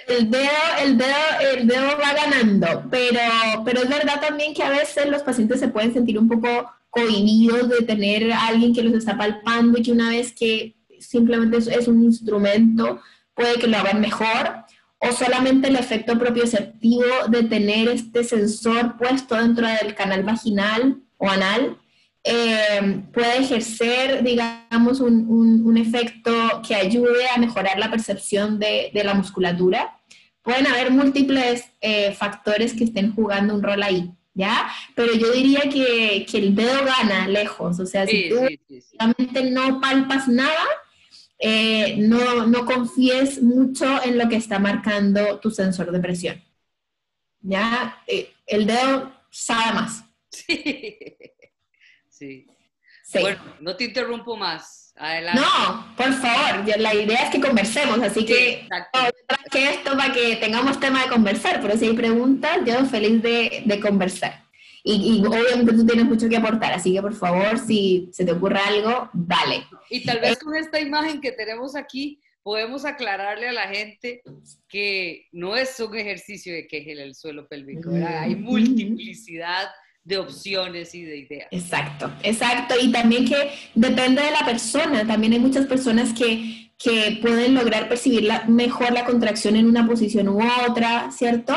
El dedo, el dedo, el dedo va ganando, pero, pero es verdad también que a veces los pacientes se pueden sentir un poco cohibidos de tener a alguien que los está palpando y que una vez que simplemente es un instrumento puede que lo hagan mejor o solamente el efecto propioceptivo de tener este sensor puesto dentro del canal vaginal o anal eh, puede ejercer, digamos, un, un, efecto que ayude a mejorar la percepción de, de la musculatura. Pueden haber múltiples eh, factores que estén jugando un rol ahí, ¿ya? Pero yo diría que, que el dedo gana lejos, o sea, si tú realmente no palpas nada, eh, no, no confíes mucho en lo que está marcando tu sensor de presión. ¿Ya? el dedo sabe más. Sí. Bueno, no te interrumpo más. Adelante. No, por favor, la idea es que conversemos, así que, que esto para que tengamos tema de conversar, pero si hay preguntas, yo feliz de, de conversar. Y, y, obviamente tú tienes mucho que aportar, así que por favor, si se te ocurre algo, dale. Y tal vez con esta imagen que tenemos aquí, podemos aclararle a la gente que no es un ejercicio de queje el suelo pélvico, hay multiplicidad de opciones y de ideas. Exacto, exacto. Y también que depende de la persona. También hay muchas personas que, que pueden lograr percibir mejor la contracción en una posición u otra, ¿cierto?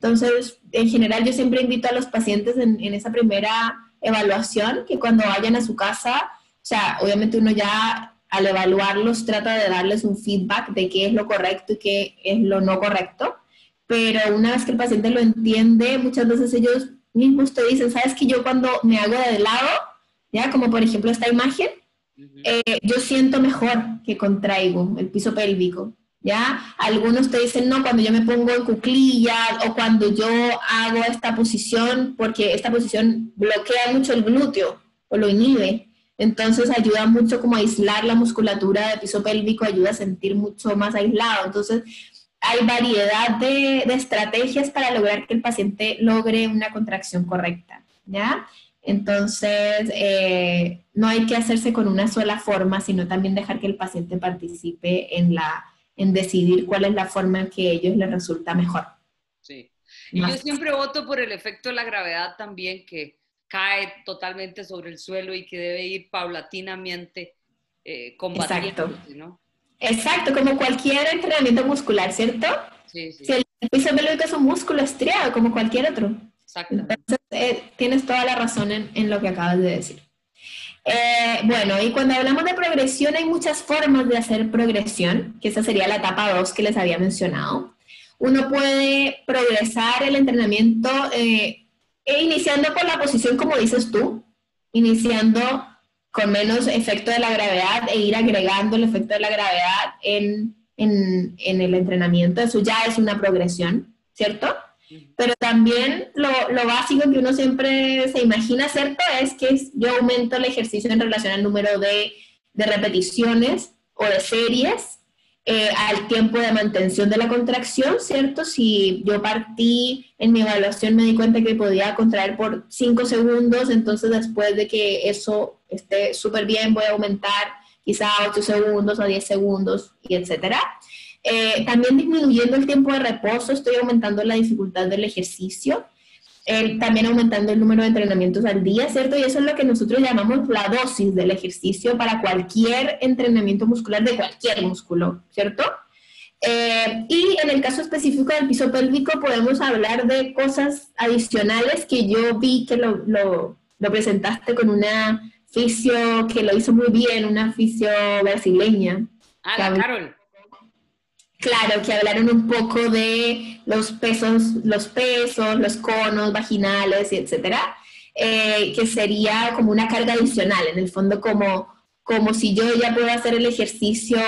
Entonces, en general, yo siempre invito a los pacientes en, en esa primera evaluación que cuando vayan a su casa, o sea, obviamente uno ya al evaluarlos trata de darles un feedback de qué es lo correcto y qué es lo no correcto, pero una vez que el paciente lo entiende, muchas veces ellos mismos te dicen, sabes que yo cuando me hago de lado, ya como por ejemplo esta imagen, eh, yo siento mejor que contraigo el piso pélvico. ¿Ya? Algunos te dicen, no, cuando yo me pongo en cuclillas o cuando yo hago esta posición, porque esta posición bloquea mucho el glúteo o lo inhibe. Entonces ayuda mucho como a aislar la musculatura del piso pélvico, ayuda a sentir mucho más aislado. Entonces, hay variedad de, estrategias para lograr que el paciente logre una contracción correcta, ¿ya? Entonces, eh, no hay que hacerse con una sola forma, sino también dejar que el paciente participe en, la, en decidir cuál es la forma en que a ellos les resulta mejor. Sí. Y yo siempre voto por el efecto de la gravedad también, que cae totalmente sobre el suelo y que debe ir paulatinamente eh, combatiendo, ¿no? Exacto, como cualquier entrenamiento muscular, ¿cierto? Sí, sí. Si el piso pélvico es un músculo estriado, como cualquier otro. Exacto. Entonces, eh, tienes toda la razón en, lo que acabas de decir. Eh, bueno, y cuando hablamos de progresión, hay muchas formas de hacer progresión, que esa sería la etapa 2 que les había mencionado. Uno puede progresar el entrenamiento eh, e iniciando por la posición como dices tú, iniciando con menos efecto de la gravedad e ir agregando el efecto de la gravedad en, en, en el entrenamiento. Eso ya es una progresión, ¿cierto? Pero también lo, lo, básico que uno siempre se imagina, ¿cierto? Es que yo aumento el ejercicio en relación al número de, de repeticiones o de series eh, al tiempo de mantención de la contracción, ¿cierto? Si yo partí en mi evaluación me di cuenta que podía contraer por 5 segundos, entonces después de que eso esté súper bien voy a aumentar quizá a 8 segundos, a 10 segundos y etcétera. Eh, también disminuyendo el tiempo de reposo, estoy aumentando la dificultad del ejercicio también aumentando el número de entrenamientos al día, ¿cierto? Y eso es lo que nosotros llamamos la dosis del ejercicio para cualquier entrenamiento muscular de cualquier músculo, ¿cierto? Eh, y en el caso específico del piso pélvico podemos hablar de cosas adicionales que yo vi que lo, lo, lo presentaste con una fisio que lo hizo muy bien, una fisio brasileña. Ah, la Carol. Claro, que hablaron un poco de los pesos, los pesos, los conos vaginales, etcétera, eh, que sería como una carga adicional, en el fondo como, como si yo ya puedo hacer el ejercicio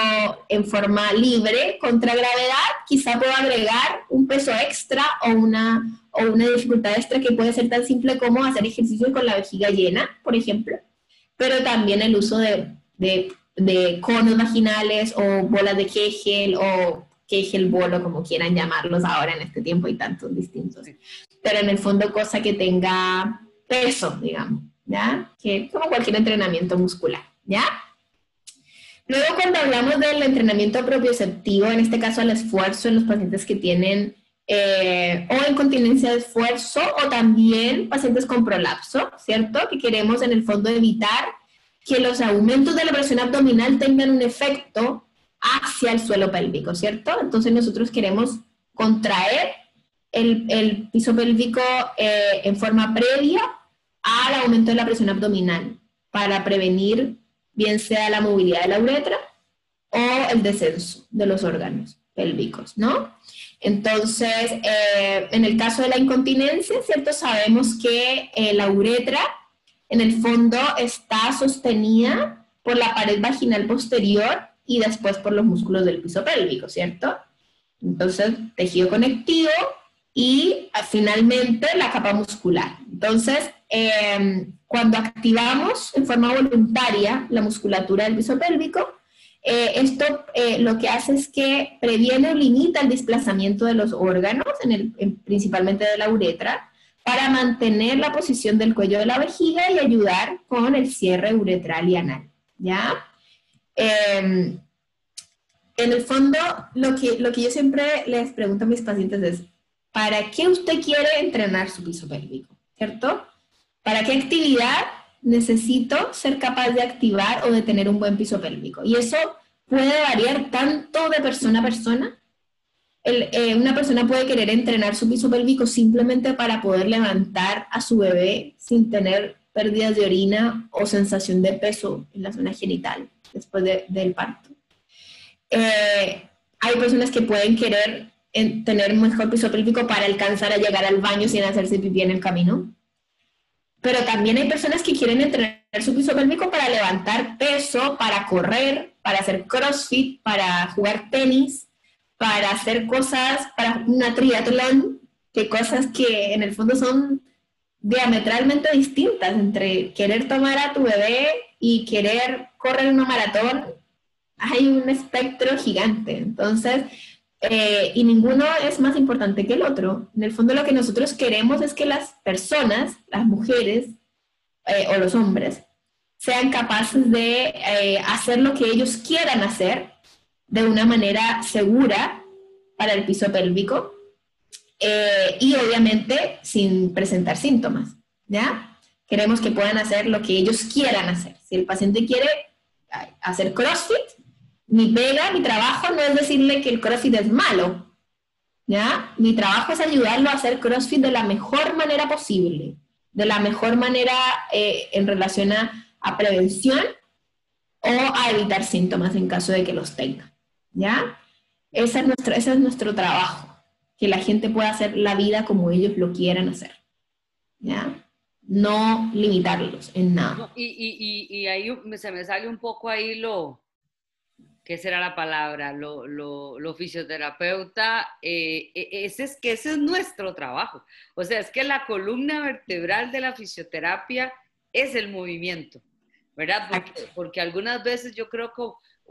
en forma libre contra gravedad, quizá puedo agregar un peso extra o una, o una dificultad extra que puede ser tan simple como hacer ejercicio con la vejiga llena, por ejemplo, pero también el uso de, de de conos vaginales o bolas de Kegel o Kegel bolo, como quieran llamarlos ahora en este tiempo, hay tantos distintos. Pero en el fondo cosa que tenga peso, digamos, ¿ya? Que como cualquier entrenamiento muscular, ¿ya? Luego cuando hablamos del entrenamiento propioceptivo, en este caso el esfuerzo en los pacientes que tienen eh, o incontinencia de esfuerzo o también pacientes con prolapso, ¿cierto? Que queremos en el fondo evitar que los aumentos de la presión abdominal tengan un efecto hacia el suelo pélvico, ¿cierto? Entonces nosotros queremos contraer el, piso pélvico eh, en forma previa al aumento de la presión abdominal para prevenir bien sea la movilidad de la uretra o el descenso de los órganos pélvicos, ¿no? Entonces, eh, en el caso de la incontinencia, ¿cierto? Sabemos que eh, la uretra en el fondo está sostenida por la pared vaginal posterior y después por los músculos del piso pélvico, ¿cierto? Entonces, tejido conectivo y ah, finalmente la capa muscular. Entonces, em, cuando activamos en forma voluntaria la musculatura del piso pélvico, eh, esto eh, lo que hace es que previene o limita el desplazamiento de los órganos, en el, principalmente de la uretra, para mantener la posición del cuello de la vejiga y ayudar con el cierre uretral y anal, ¿ya? Em, en el fondo, lo que, lo que yo siempre les pregunto a mis pacientes es, ¿para qué usted quiere entrenar su piso pélvico? ¿Cierto? ¿Para qué actividad necesito ser capaz de activar o de tener un buen piso pélvico? Y eso puede variar tanto de persona a persona eh, una persona puede querer entrenar su piso pélvico simplemente para poder levantar a su bebé sin tener pérdidas de orina o sensación de peso en la zona genital después del parto. Eh, hay personas que pueden querer tener un mejor piso pélvico para alcanzar a llegar al baño sin hacerse pipí en el camino. Pero también hay personas que quieren entrenar su piso pélvico para levantar peso, para correr, para hacer crossfit, para jugar tenis, para hacer cosas, para una triatlón, que cosas que en el fondo son diametralmente distintas entre querer tomar a tu bebé y querer correr una maratón, hay un espectro gigante. Entonces, eh, y ninguno es más importante que el otro. En el fondo lo que nosotros queremos es que las personas, las mujeres eh, o los hombres, sean capaces de eh, hacer lo que ellos quieran hacer de una manera segura para el piso pélvico eh, y obviamente sin presentar síntomas, ¿ya? Queremos que puedan hacer lo que ellos quieran hacer. Si el paciente quiere hacer CrossFit, mi pega, mi trabajo no es decirle que el CrossFit es malo, ¿ya? Mi trabajo es ayudarlo a hacer CrossFit de la mejor manera posible, de la mejor manera eh, en relación a, a prevención o a evitar síntomas en caso de que los tenga. ¿Ya? Ese es nuestro, ese es nuestro trabajo, que la gente pueda hacer la vida como ellos lo quieran hacer, ¿ya? No limitarlos en nada. y, y, y, ahí se me sale un poco ahí lo, ¿qué será la palabra? Lo, lo, lo fisioterapeuta, eh, e, ese es que ese es nuestro trabajo. O sea, es que la columna vertebral de la fisioterapia es el movimiento, ¿verdad? Porque, porque algunas veces yo creo que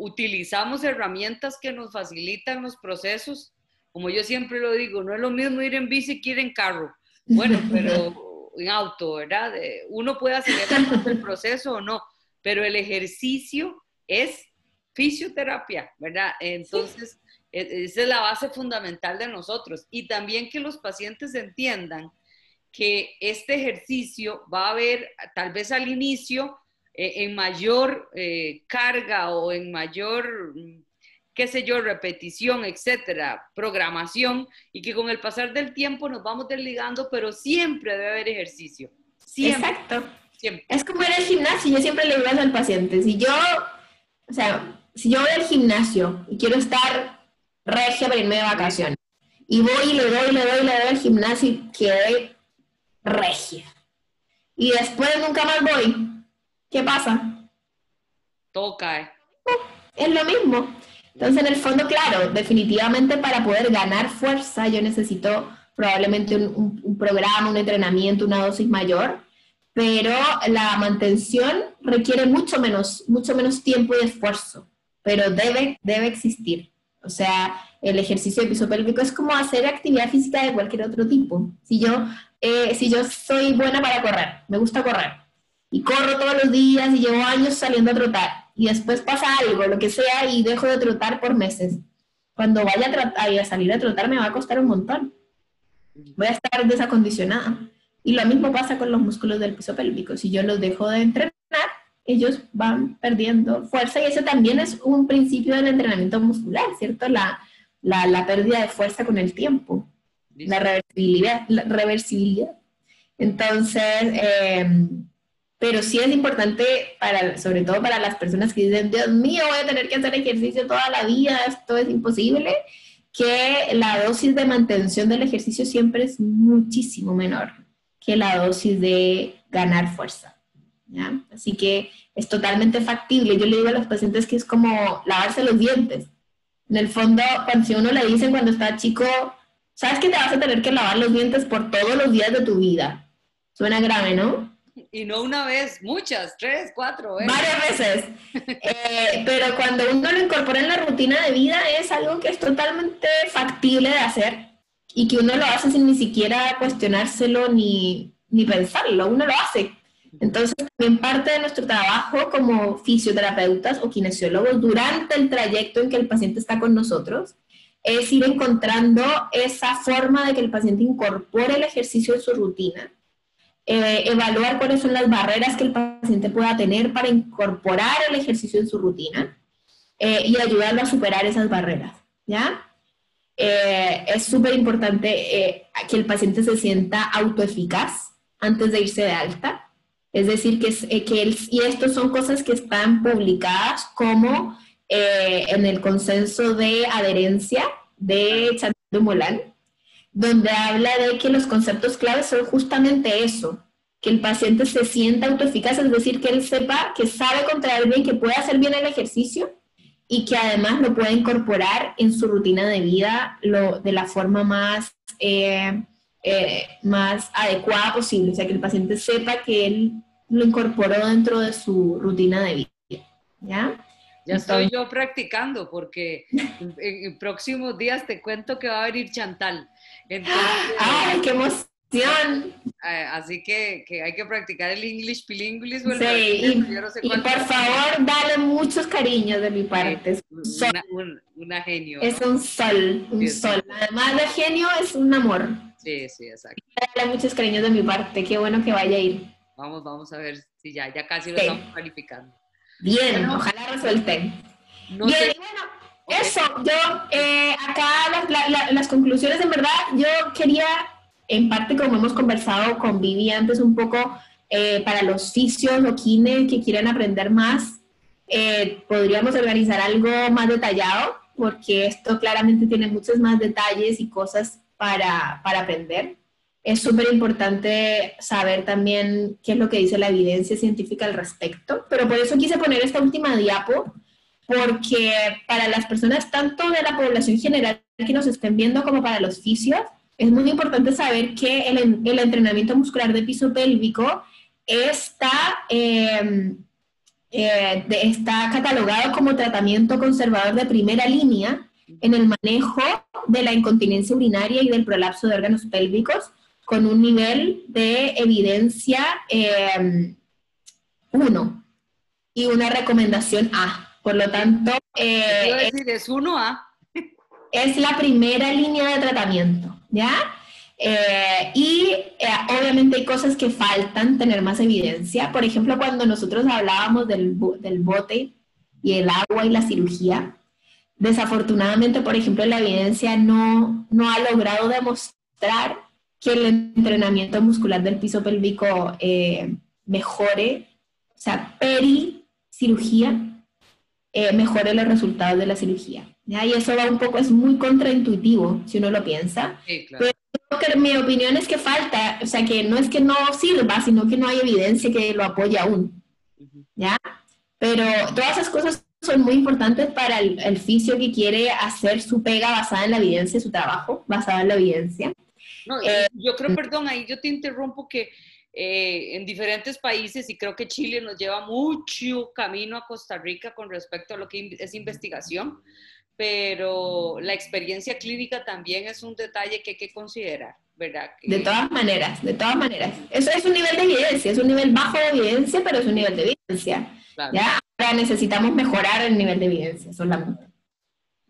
utilizamos herramientas que nos facilitan los procesos. Como yo siempre lo digo, no es lo mismo ir en bici que ir en carro. Bueno, pero en auto, ¿verdad? Uno puede acelerar el proceso o no, pero el ejercicio es fisioterapia, ¿verdad? Entonces, e, esa es la base fundamental de nosotros. Y también que los pacientes entiendan que este ejercicio va a haber, tal vez al inicio, eh, en mayor eh, carga o en mayor, mm, qué sé yo, repetición, etcétera, programación, y que con el pasar del tiempo nos vamos desligando, pero siempre debe haber ejercicio. Exacto. Es como en el gimnasio, yo siempre le digo al paciente, si yo, o sea, si yo voy al gimnasio y quiero estar regia para irme de vacaciones. Y voy y le doy, le doy, le doy al gimnasio y quedé regia. Y después nunca más voy. ¿Qué pasa? Todo cae. es lo mismo. Entonces, en el fondo, claro, definitivamente para poder ganar fuerza yo necesito probablemente un, programa, un entrenamiento, una dosis mayor, pero la mantención requiere mucho menos, mucho menos tiempo y esfuerzo, pero debe, debe existir. O sea, el ejercicio de piso pélvico es como hacer actividad física de cualquier otro tipo. Si yo, eh, si yo soy buena para correr, me gusta correr, y corro todos los días y llevo años saliendo a trotar, y después pasa algo, lo que sea, y dejo de trotar por meses. Cuando vaya a, a salir a trotar me va a costar un montón voy a estar desacondicionada. Y lo mismo pasa con los músculos del piso pélvico. Si yo los dejo de entrenar, ellos van perdiendo fuerza y eso también es un principio del entrenamiento muscular, ¿cierto? La, la, pérdida de fuerza con el tiempo, la reversibilidad. La reversibilidad. Entonces, em, pero sí es importante, para, sobre todo para las personas que dicen, Dios mío, voy a tener que hacer ejercicio toda la vida, esto es imposible que la dosis de mantención del ejercicio siempre es muchísimo menor que la dosis de ganar fuerza. Así que es totalmente factible. Yo le digo a los pacientes que es como lavarse los dientes. En el fondo, cuando si uno le dicen cuando está chico, sabes que te vas a tener que lavar los dientes por todos los días de tu vida. Suena grave, ¿no? Y no una vez, muchas, tres, cuatro veces. Varias veces. Eh, pero cuando uno lo incorpora en la rutina de vida es algo que es totalmente factible de hacer y que uno lo hace sin ni siquiera cuestionárselo ni, ni pensarlo, uno lo hace. Entonces, también parte de nuestro trabajo como fisioterapeutas o kinesiólogos durante el trayecto en que el paciente está con nosotros es ir encontrando esa forma de que el paciente incorpore el ejercicio en su rutina eh, evaluar cuáles son las barreras que el paciente pueda tener para incorporar el ejercicio en su rutina eh, y ayudarlo a superar esas barreras, ¿ya? Eh, es súper importante que el paciente se sienta autoeficaz antes de irse de alta. Es decir, que, que él, y estas son cosas que están publicadas como en el consenso de adherencia de Chantal Molan, donde habla de que los conceptos claves son justamente eso, que el paciente se sienta autoeficaz, es decir, que él sepa que sabe contraer bien, que puede hacer bien el ejercicio y que además lo puede incorporar en su rutina de vida lo, de la forma más, eh, eh, más adecuada posible, o sea, que el paciente sepa que él lo incorporó dentro de su rutina de vida. ¿Ya? Ya estoy yo practicando porque en, próximos días te cuento que va a venir Chantal. ¡Ay, qué emoción! Eh, así que, que, hay que practicar el English bilingualismo. Sí, y, por favor, dale muchos cariños de mi parte. Es una, genio. Es un sol, un sol. Además de genio, es un amor. Sí, sí, exacto. Dale muchos cariños de mi parte. Qué bueno que vaya a ir. Vamos, vamos a ver si ya, ya casi lo estamos calificando. Bien, ojalá resuelten. Bien, y bueno, eso, yo eh, acá las, conclusiones, en verdad, yo quería, en parte como hemos conversado con Vivi antes un poco, eh, para los fisios o kines que quieran aprender más, eh, podríamos organizar algo más detallado, porque esto claramente tiene muchos más detalles y cosas para, para aprender. Es súper importante saber también qué es lo que dice la evidencia científica al respecto, pero por eso quise poner esta última diapo, porque para las personas tanto de la población general que nos estén viendo como para los fisios, es muy importante saber que el, entrenamiento muscular de piso pélvico está, em, eh, está catalogado como tratamiento conservador de primera línea en el manejo de la incontinencia urinaria y del prolapso de órganos pélvicos con un nivel de evidencia 1 eh, y una recomendación A. Por lo tanto, eh, decir, es 1A. Es la primera línea de tratamiento, ¿ya? Eh, y obviamente hay cosas que faltan tener más evidencia. Por ejemplo, cuando nosotros hablábamos del, del bote y el agua y la cirugía, desafortunadamente, por ejemplo, la evidencia no, no ha logrado demostrar que el entrenamiento muscular del piso pélvico eh, mejore, o sea, peri cirugía, eh, mejore los resultados de la cirugía. ¿ya? Y eso va un poco, es muy contraintuitivo si uno lo piensa. Sí, claro. Pero mi opinión es que falta, o sea, que no es que no sirva, sino que no hay evidencia que lo apoye aún. ¿Ya? Pero todas esas cosas son muy importantes para el, el fisio que quiere hacer su pega basada en la evidencia, su trabajo basado en la evidencia. No, eh, yo creo, perdón, ahí yo te interrumpo que eh, en diferentes países y creo que Chile nos lleva mucho camino a Costa Rica con respecto a lo que es investigación, pero la experiencia clínica también es un detalle que hay que considerar, ¿verdad? De todas maneras, de todas maneras. Eso es un nivel de evidencia, es un nivel bajo de evidencia, pero es un nivel de evidencia. ¿ya? Ahora necesitamos mejorar el nivel de evidencia solamente.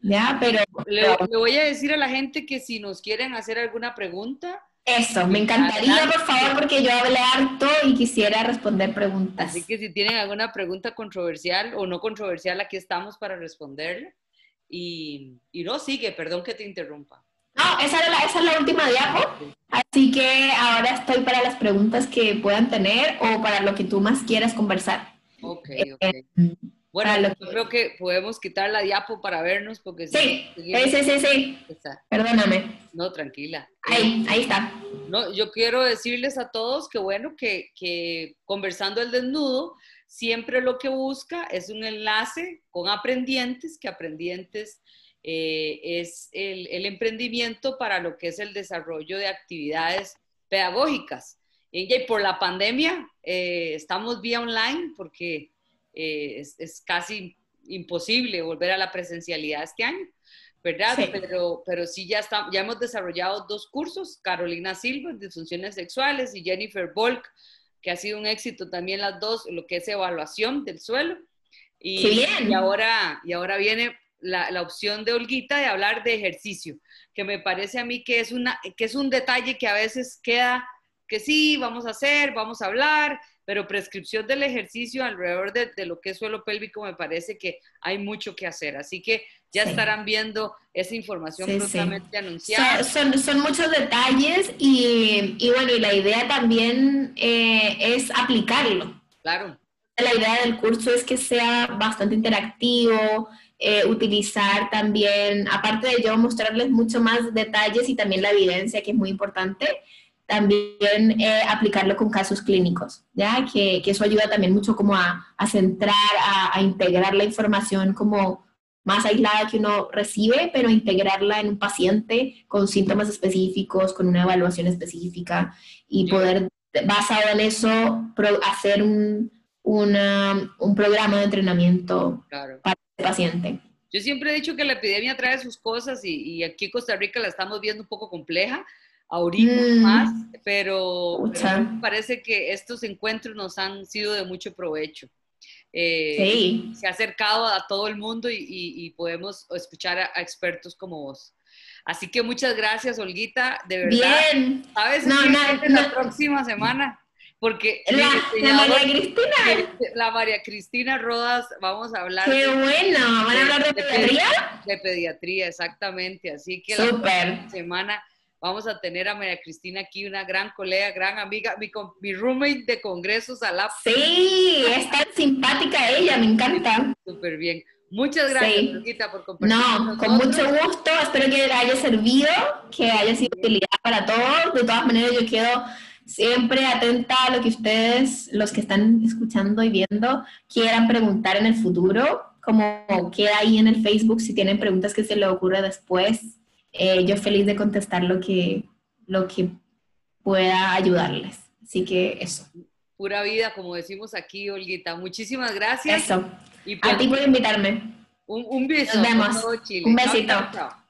¿Ya? Pero, le, le voy a decir a la gente que si nos quieren hacer alguna pregunta, eso, me encantaría, por favor, porque yo hablé harto y quisiera responder preguntas. Así que si tienen alguna pregunta controversial o no controversial, aquí estamos para responderle. Y, y no, sigue, perdón que te interrumpa. No, esa, es la, esa es la última diapo. Así que ahora estoy para las preguntas que puedan tener o para lo que tú más quieras conversar. Ok, ok. Eh, bueno, yo creo que podemos quitar la diapo para vernos porque... Sí, sí, sí, sí, Perdóname. No, tranquila. Ahí, ahí está. No, yo quiero decirles a todos que bueno, que, que conversando el desnudo, siempre lo que busca es un enlace con aprendientes, que aprendientes eh, es el, el, emprendimiento para lo que es el desarrollo de actividades pedagógicas. Y por la pandemia eh, estamos vía online porque eh, es, es, casi imposible volver a la presencialidad este año, ¿verdad? Pero, pero sí ya, está, ya hemos desarrollado dos cursos, Carolina Silva, de funciones sexuales, y Jennifer Volk, que ha sido un éxito también las dos, lo que es evaluación del suelo. Y, y ahora, y ahora viene la, la, opción de Olguita de hablar de ejercicio, que me parece a mí que es, una, que es un detalle que a veces queda que sí, vamos a hacer, vamos a hablar, pero prescripción del ejercicio alrededor de, de, lo que es suelo pélvico me parece que hay mucho que hacer. Así que ya sí. estarán viendo esa información sí, prontamente sí. anunciada. Son, son, son, muchos detalles y, y, bueno, y la idea también eh, es aplicarlo. Claro. La idea del curso es que sea bastante interactivo, eh, utilizar también, aparte de yo mostrarles mucho más detalles y también la evidencia, que es muy importante, también eh, aplicarlo con casos clínicos, ¿ya? Que, que, eso ayuda también mucho como a, a centrar, a, a, integrar la información como más aislada que uno recibe, pero integrarla en un paciente con síntomas específicos, con una evaluación específica y poder, basado en eso, hacer un, una, un programa de entrenamiento claro. para el paciente. Yo siempre he dicho que la epidemia trae sus cosas y, y aquí en Costa Rica la estamos viendo un poco compleja, ahorita mm. más, pero, pero, me parece que estos encuentros nos han sido de mucho provecho. Eh, sí. Se ha acercado a todo el mundo y, y, y podemos escuchar a, a, expertos como vos. Así que muchas gracias, Olguita, de verdad. Bien. ¿Sabes? No, no, la no. próxima semana. Porque la, la, María Cristina. La María Cristina Rodas, vamos a hablar. ¡Qué bueno! ¿Van a hablar de, de pediatría? De, pediatría, exactamente. Así que Super. la semana vamos a tener a María Cristina aquí, una gran colega, gran amiga, mi, mi roommate de congresos a la... Sí, es tan simpática ella, me encanta. Súper bien. Muchas gracias, sí. Por compartir. No, con, mucho gusto. Espero que le haya servido, que haya sido utilidad para todos. De todas maneras, yo quedo siempre atenta a lo que ustedes, los que están escuchando y viendo, quieran preguntar en el futuro. Como queda ahí en el Facebook, si tienen preguntas que se les ocurra después, eh, yo feliz de contestar lo que, lo que pueda ayudarles. Así que eso. Pura vida, como decimos aquí, Olguita. Muchísimas gracias. Eso. Y pues, A ti por invitarme. Un, un beso. Nos vemos. Un besito. chao.